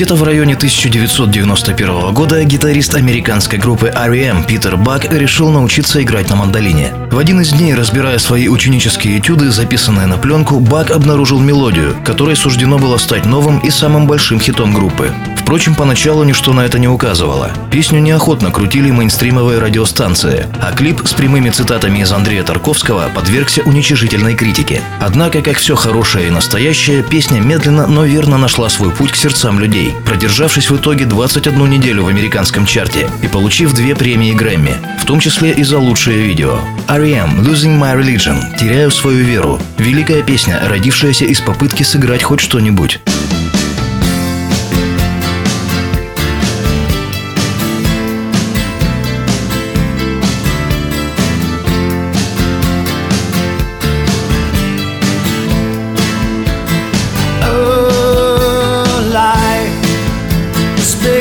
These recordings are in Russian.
Где-то в районе 1991 года гитарист американской группы R.E.M. Питер Бак решил научиться играть на мандолине. В один из дней, разбирая свои ученические этюды, записанные на пленку, Бак обнаружил мелодию, которой суждено было стать новым и самым большим хитом группы. Впрочем, поначалу ничто на это не указывало. Песню неохотно крутили мейнстримовые радиостанции, а клип с прямыми цитатами из Андрея Тарковского подвергся уничижительной критике. Однако, как все хорошее и настоящее, песня медленно, но верно нашла свой путь к сердцам людей, продержавшись в итоге 21 неделю в американском чарте и получив две премии Грэмми, в том числе и за лучшее видео. R.E.M. Losing My Religion – «Теряю свою веру» – великая песня, родившаяся из попытки сыграть хоть что-нибудь.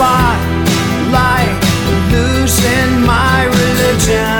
spot losing my religion.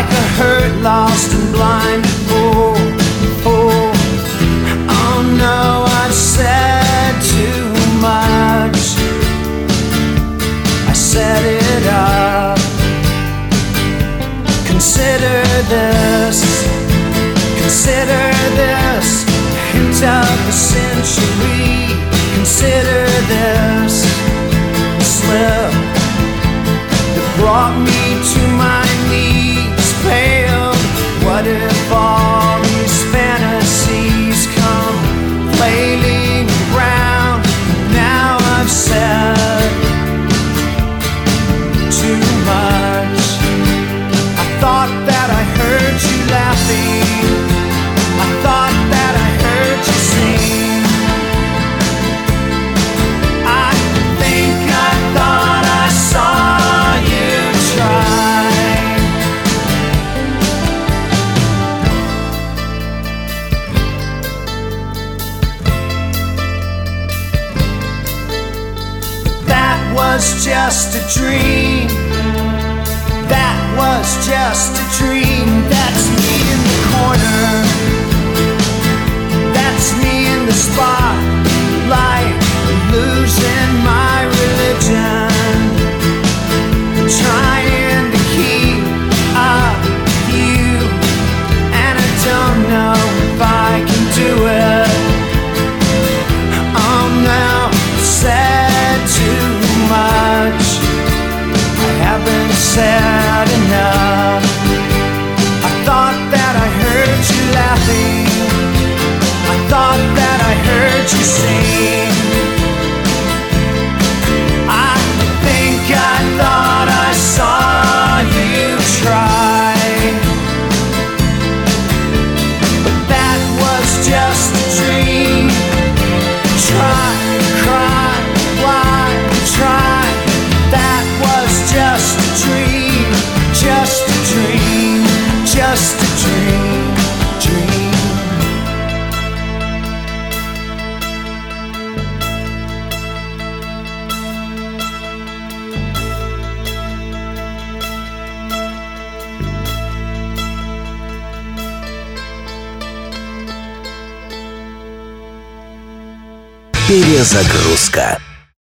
Like a hurt, lost, and blind was just a dream. That was just a dream. That's me in the corner. Перезагрузка.